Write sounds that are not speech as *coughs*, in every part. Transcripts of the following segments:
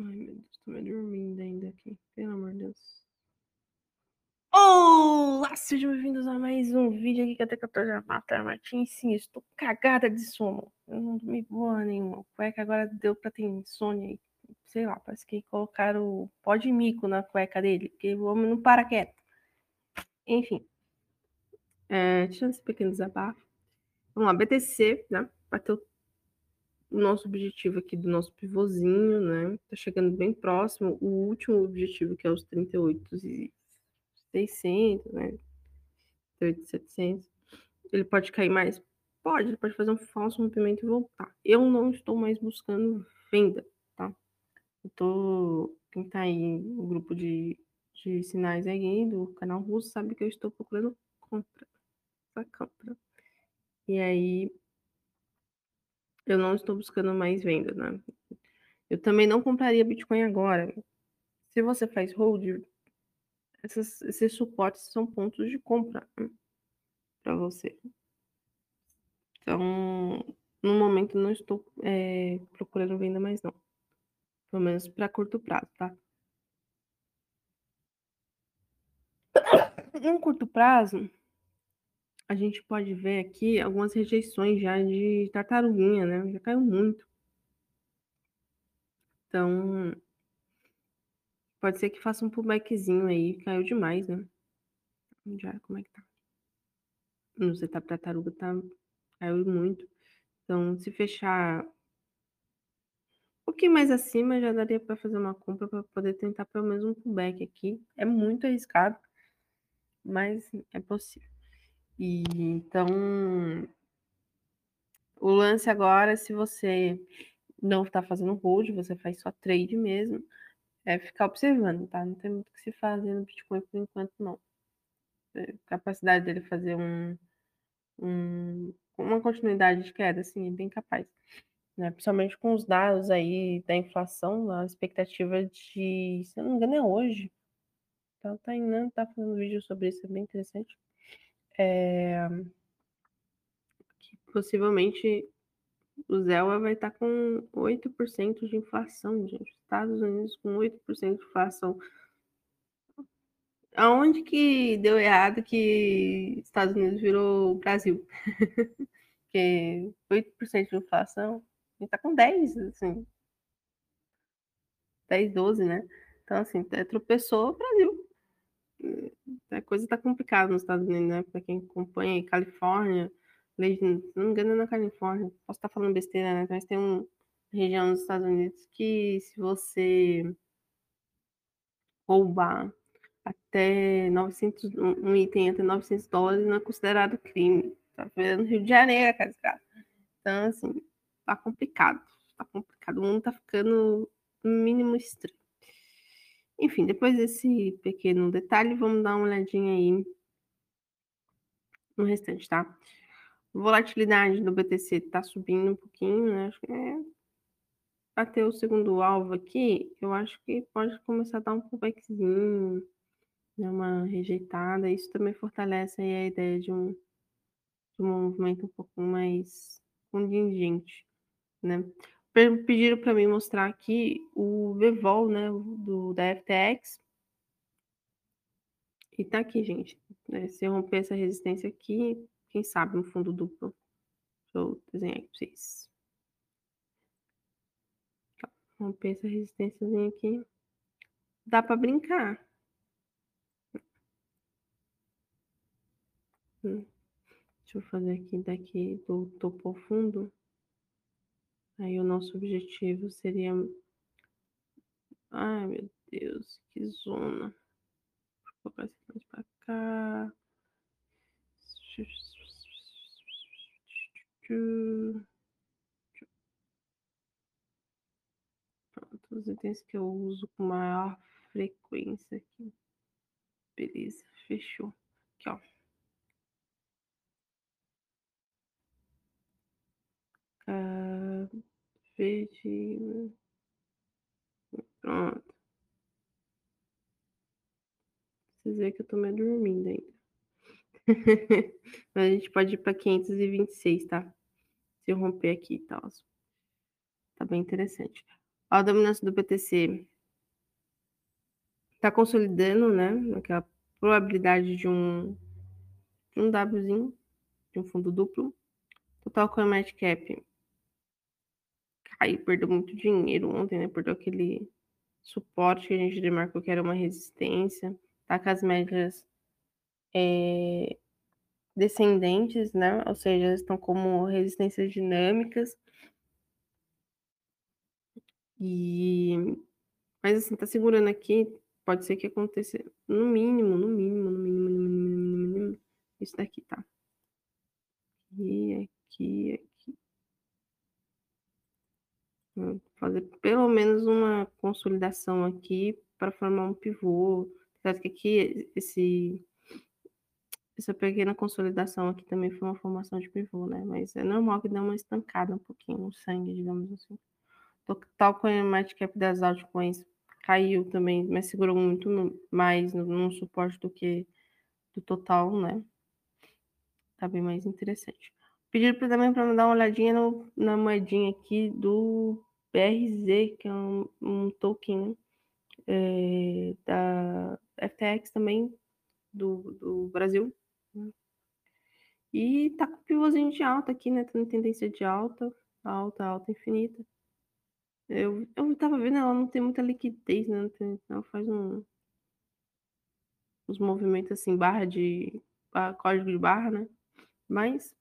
Ai, meu Deus, tô me dormindo ainda aqui. Pelo amor de Deus. Olá, sejam bem-vindos a mais um vídeo aqui que até que eu tô já matando Martins. Sim, estou cagada de sono. Eu não dormi boa nenhuma. Cueca agora deu pra ter insônia aí. Sei lá, parece que colocaram pó de mico na cueca dele, porque o homem não para quieto. Enfim. É, tirando esse pequeno desabafo. Vamos lá, BTC, né? Bateu o nosso objetivo aqui do nosso pivôzinho, né? Tá chegando bem próximo. O último objetivo, que é os 38 e 600, né? 38,700. Ele pode cair mais? Pode, ele pode fazer um falso rompimento e voltar. Eu não estou mais buscando venda, tá? Eu tô. Quem tá aí no grupo de, de sinais aí do canal russo sabe que eu estou procurando compra. Essa compra. E aí, eu não estou buscando mais venda, né? Eu também não compraria Bitcoin agora. Se você faz hold, esses suportes são pontos de compra né? para você. Então, no momento não estou é, procurando venda mais não. Pelo menos para curto prazo, tá? Em *coughs* curto prazo, a gente pode ver aqui algumas rejeições já de tartaruguinha, né? Já caiu muito. Então, pode ser que faça um pullbackzinho aí. Caiu demais, né? Já, como é que tá? No setup tartaruga tá, caiu muito. Então, se fechar um pouquinho mais acima, já daria para fazer uma compra para poder tentar pelo menos um pullback aqui. É muito arriscado, mas é possível. E então, o lance agora, se você não está fazendo hold, você faz só trade mesmo, é ficar observando, tá? Não tem muito o que se fazer no Bitcoin por enquanto, não. A é, capacidade dele fazer um, um, uma continuidade de queda, assim, é bem capaz. Né? Principalmente com os dados aí da inflação, a expectativa de, se eu não me engano, é hoje. Então, tá indo, tá fazendo vídeo sobre isso, é bem interessante é, possivelmente o Zelwa vai estar com 8% de inflação, gente. Estados Unidos com 8% de inflação. Aonde que deu errado que Estados Unidos virou Brasil? *laughs* Porque 8% de inflação, a gente tá com 10, assim. 10, 12, né? Então, assim, tropeçou o Brasil a coisa está complicada nos Estados Unidos, né? Para quem acompanha Califórnia, se não me engano é na Califórnia, posso estar falando besteira, né? Mas tem uma região nos Estados Unidos que se você roubar até 900, um item até 900 dólares não é considerado crime. Tá vendo Rio de Janeiro, cara. Então, assim, tá complicado. Tá complicado. O mundo tá ficando mínimo estranho. Enfim, depois desse pequeno detalhe, vamos dar uma olhadinha aí no restante, tá? Volatilidade do BTC está subindo um pouquinho, né? Acho que é bater o segundo alvo aqui, eu acho que pode começar a dar um pullbackzinho, né? uma rejeitada. Isso também fortalece aí a ideia de um, de um movimento um pouco mais contingente, né? Pediram para mim mostrar aqui o VVOL, né, do, da FTX. E tá aqui, gente. Né, se eu romper essa resistência aqui, quem sabe um fundo duplo. Deixa eu desenhar aqui para vocês. Tá, romper essa resistênciazinha aqui. Dá para brincar. Hum. Deixa eu fazer aqui daqui do topo fundo. Aí o nosso objetivo seria. Ai, meu Deus, que zona. Vou colocar esse mais pra cá. Pronto, os itens que eu uso com maior frequência aqui. Beleza, fechou. Aqui, ó. Uh, verde. Pronto. Vocês veem que eu tô meio dormindo ainda. *laughs* Mas a gente pode ir para 526, tá? Se eu romper aqui e tal. Tá bem interessante. A dominância do BTC está consolidando, né? Aquela probabilidade de um, de um Wzinho, de um fundo duplo. Total Coin Market Cap caiu, perdeu muito dinheiro ontem, né? Perdeu aquele suporte que a gente demarcou que era uma resistência. Tá com as médias é, descendentes, né? Ou seja, estão como resistências dinâmicas. E mas assim, tá segurando aqui, pode ser que aconteça no mínimo, no mínimo, no mínimo, no mínimo, no mínimo, isso daqui, tá? Aqui, aqui, aqui. Fazer pelo menos uma consolidação aqui para formar um pivô. Certo que aqui esse essa pequena consolidação aqui também foi uma formação de pivô, né? Mas é normal que dê uma estancada um pouquinho no sangue, digamos assim. Total coin market cap das altcoins caiu também, mas segurou muito mais no, no suporte do que do total, né? Tá bem mais interessante. Pediram também para dar uma olhadinha no, na moedinha aqui do BRZ, que é um, um token é, da FTX também, do, do Brasil. Né? E tá com pivôzinho de alta aqui, né? Tá tendência de alta, alta, alta infinita. Eu, eu tava vendo, ela não tem muita liquidez, né? Tem, ela faz um, uns movimentos assim, barra de. Código de barra, né? Mas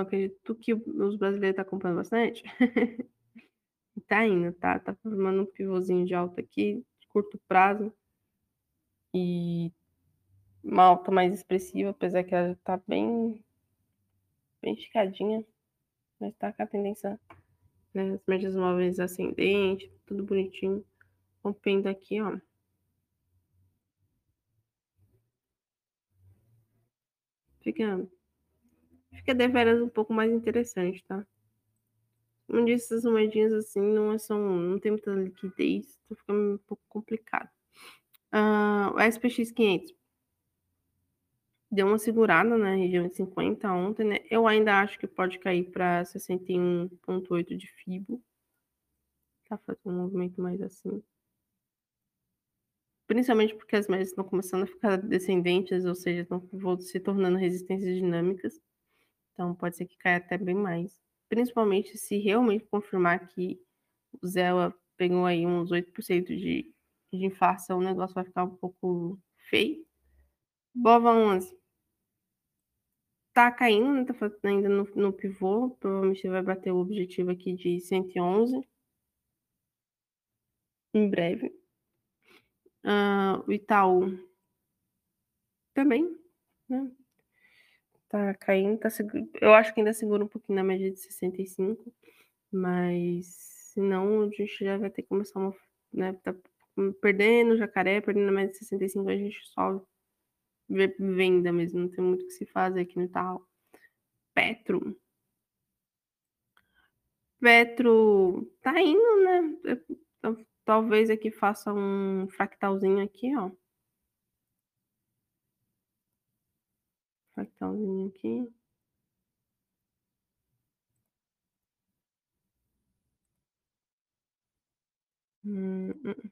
eu acredito que os brasileiros estão tá comprando bastante. *laughs* tá indo, tá? Tá formando um pivôzinho de alta aqui, de curto prazo. E uma alta mais expressiva, apesar que ela tá bem, bem esticadinha. Mas tá com a tendência, né? As médias móveis ascendentes, tudo bonitinho. Rompendo aqui, ó. Fica, fica deveras um pouco mais interessante, tá? Como disse, essas moedinhas assim não é são, não tem muita liquidez, então fica um pouco complicado. Uh, o SPX 500 deu uma segurada na região de 50 ontem, né? Eu ainda acho que pode cair para 61,8 de FIBO. Tá fazendo um movimento mais assim. Principalmente porque as médias estão começando a ficar descendentes, ou seja, estão se tornando resistências dinâmicas. Então pode ser que caia até bem mais. Principalmente se realmente confirmar que o Zella pegou aí uns 8% de, de inflação, o negócio vai ficar um pouco feio. Bova 11 tá caindo, né? Tá ainda no, no pivô. Provavelmente vai bater o objetivo aqui de 111 em breve. Uh, o Itaú também, né? Tá caindo, tá seguro. Eu acho que ainda segura um pouquinho na média de 65, mas se não, a gente já vai ter que começar uma. Né, tá perdendo jacaré, perdendo na média de 65, a gente só venda mesmo, não tem muito o que se fazer aqui no Itaú. Petro. Petro tá indo, né? Talvez aqui faça um fractalzinho aqui, ó. Fractalzinho aqui. Hum, hum.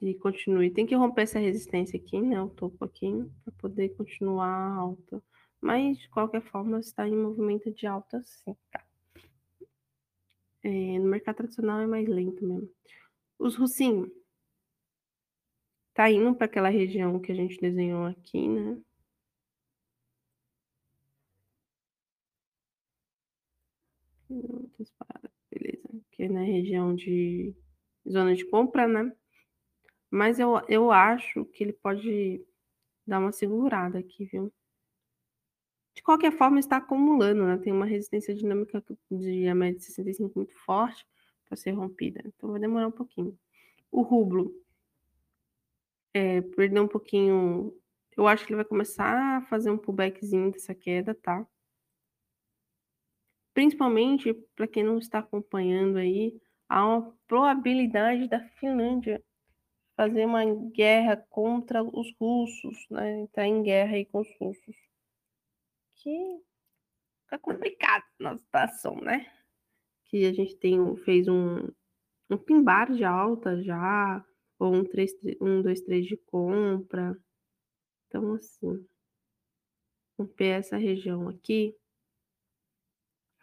E continue. Tem que romper essa resistência aqui, né? O topo aqui, para poder continuar alta. Mas, de qualquer forma, está em movimento de alta sim, tá? É, no mercado tradicional é mais lento mesmo. Os russinhos tá indo para aquela região que a gente desenhou aqui, né? Beleza. Aqui é na região de zona de compra, né? Mas eu, eu acho que ele pode dar uma segurada aqui, viu? De qualquer forma, está acumulando, né? Tem uma resistência dinâmica de média de 65 muito forte para ser rompida. Então vai demorar um pouquinho. O rublo é, perdeu um pouquinho. Eu acho que ele vai começar a fazer um pullbackzinho dessa queda, tá? Principalmente para quem não está acompanhando aí, há uma probabilidade da Finlândia fazer uma guerra contra os russos, né? Entrar em guerra aí com os russos. Que fica complicado a situação, né? Que a gente tem, fez um, um pimbar de alta já, ou um 3, um 2, 3 de compra. Então, assim, romper essa região aqui,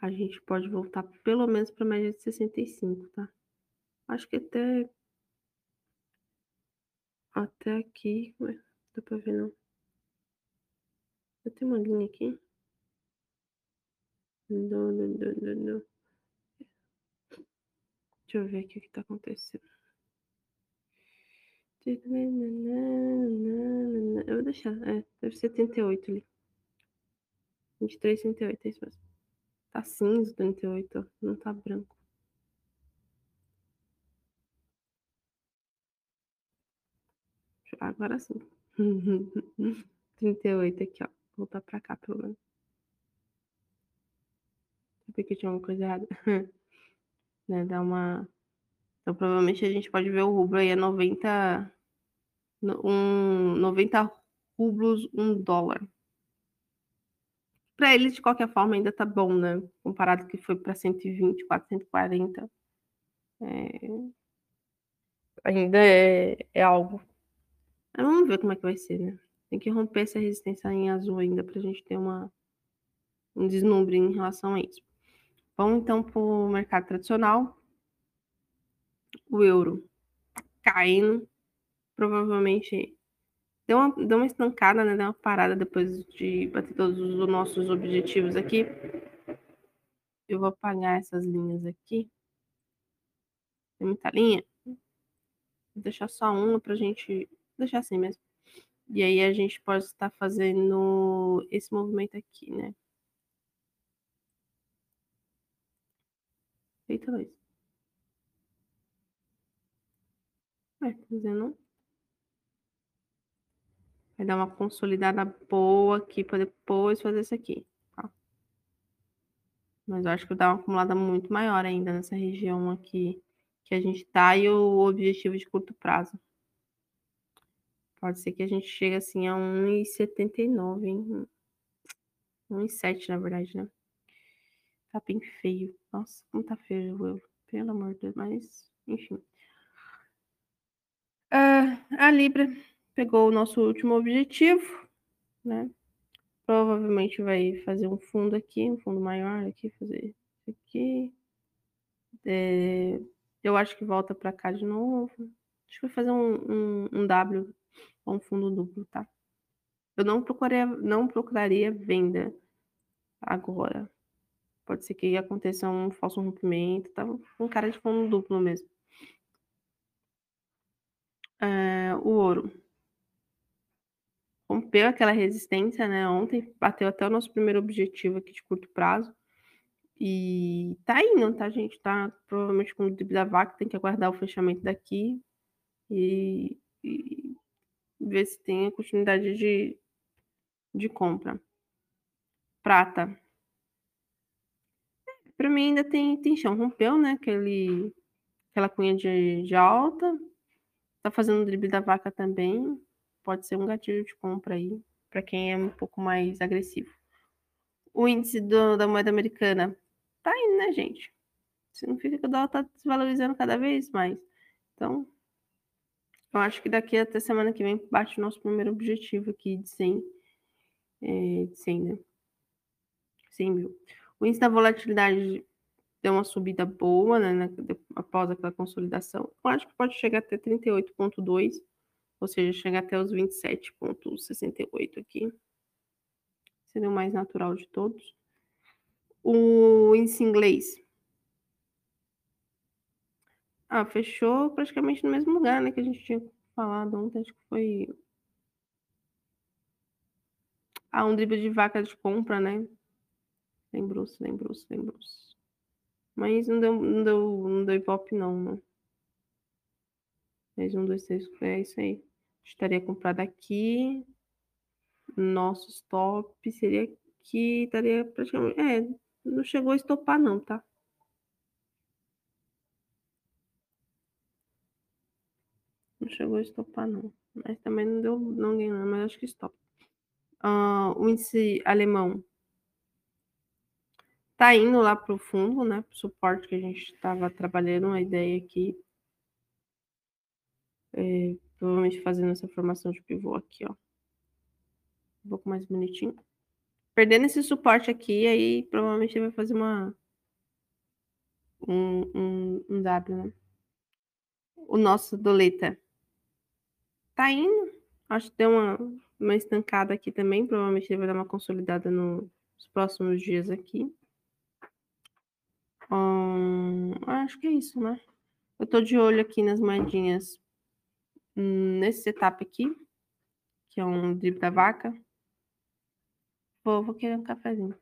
a gente pode voltar pelo menos para a média de 65, tá? Acho que até até aqui, ué, dá para ver não. Eu tenho uma linha aqui. Não, não, não, não, não. Deixa eu ver aqui o que tá acontecendo. Eu vou deixar, é, deve ser 38 ali. 23, 38, é isso mesmo. Tá cinza 38, ó, não tá branco. Agora sim. *laughs* 38 aqui, ó. Vou voltar pra cá, pelo menos. Porque tinha uma coisa errada. *laughs* né, dá uma... Então, provavelmente a gente pode ver o rublo aí a 90... Um, 90 rublos, um dólar. Para eles, de qualquer forma, ainda tá bom, né? Comparado que foi para 120, 440. É... Ainda é, é algo. Mas vamos ver como é que vai ser, né? Tem que romper essa resistência em azul ainda para a gente ter uma, um deslumbre em relação a isso. Vamos então para o mercado tradicional. O euro caindo. Provavelmente deu uma, deu uma estancada, né? Deu uma parada depois de bater todos os nossos objetivos aqui. Eu vou apagar essas linhas aqui. Tem muita linha. Vou deixar só uma para a gente deixar assim mesmo. E aí a gente pode estar fazendo esse movimento aqui, né? Eita, Luiz. É, tá fazendo. Vai dar uma consolidada boa aqui para depois fazer isso aqui. Tá? Mas eu acho que dar uma acumulada muito maior ainda nessa região aqui que a gente tá e o objetivo de curto prazo. Pode ser que a gente chegue assim a 1,79, hein? 1,7 na verdade, né? Tá bem feio. Nossa, como tá feio o euro. Pelo amor de Deus, mas enfim. Uh, a Libra pegou o nosso último objetivo, né? Provavelmente vai fazer um fundo aqui, um fundo maior aqui, fazer isso aqui. É, eu acho que volta para cá de novo. Acho que vai fazer um, um, um W ou um fundo duplo, tá? Eu não procuraria, não procuraria venda agora. Pode ser que aconteça um falso rompimento, tá? Um cara de fundo duplo mesmo. É, o ouro rompeu aquela resistência, né? Ontem bateu até o nosso primeiro objetivo aqui de curto prazo. E tá indo, tá, gente? Tá provavelmente com o dip da vaca, tem que aguardar o fechamento daqui. E, e ver se tem a continuidade de, de compra. Prata. Para mim ainda tem, tem chão. Rompeu, né? Aquele, aquela cunha de, de alta. Tá fazendo o drible da vaca também. Pode ser um gatilho de compra aí. Para quem é um pouco mais agressivo. O índice do, da moeda americana tá indo, né, gente? Significa que o dólar tá desvalorizando cada vez mais. Então, eu acho que daqui até semana que vem bate o nosso primeiro objetivo aqui de 100, é, de 100, né? 100 mil. O índice da volatilidade deu uma subida boa, né, após aquela consolidação. Eu acho que pode chegar até 38,2, ou seja, chegar até os 27,68 aqui. Seria o mais natural de todos. O índice inglês ah, fechou praticamente no mesmo lugar, né, que a gente tinha falado ontem, acho que foi ah, um drible de vaca de compra, né? Lembrou-se, lembrou-se, lembrou-se. Mas não deu, não deu, não deu não, né? Mais um, dois, três, é isso aí. Estaria comprado aqui. Nosso stop seria aqui, estaria praticamente. É, não chegou a estopar, não, tá? Não chegou a estopar, não. Mas também não deu, não ganhou, mas acho que estopa. Uh, o índice alemão tá indo lá pro fundo, né? Pro suporte que a gente estava trabalhando, a ideia aqui. É, provavelmente fazendo essa formação de pivô aqui, ó. Um pouco mais bonitinho. Perdendo esse suporte aqui, aí provavelmente vai fazer uma um, um, um W, né? O nosso doleta tá indo. Acho que deu uma, uma estancada aqui também. Provavelmente ele vai dar uma consolidada no, nos próximos dias aqui. Hum, acho que é isso, né? Eu tô de olho aqui nas moedinhas nesse setup aqui, que é um drip da vaca. Vou, vou querer um cafezinho.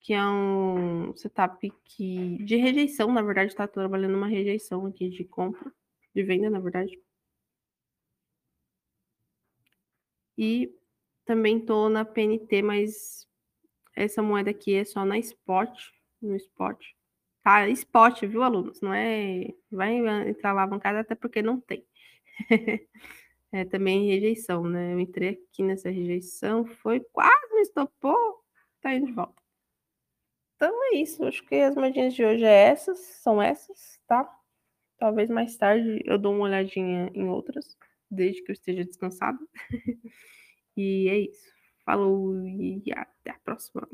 Que é um setup que, de rejeição, na verdade, está trabalhando uma rejeição aqui de compra, de venda, na verdade. E também tô na PNT, mas essa moeda aqui é só na spot, no spot. Tá, spot, viu, alunos? Não é. Vai entrar alavancada até porque não tem. *laughs* é também rejeição, né? Eu entrei aqui nessa rejeição, foi quase me estopou, tá indo de volta. Então é isso. Acho que as moedinhas de hoje é essas, são essas, tá? Talvez mais tarde eu dou uma olhadinha em outras, desde que eu esteja descansada. *laughs* e é isso. Falou e até a próxima.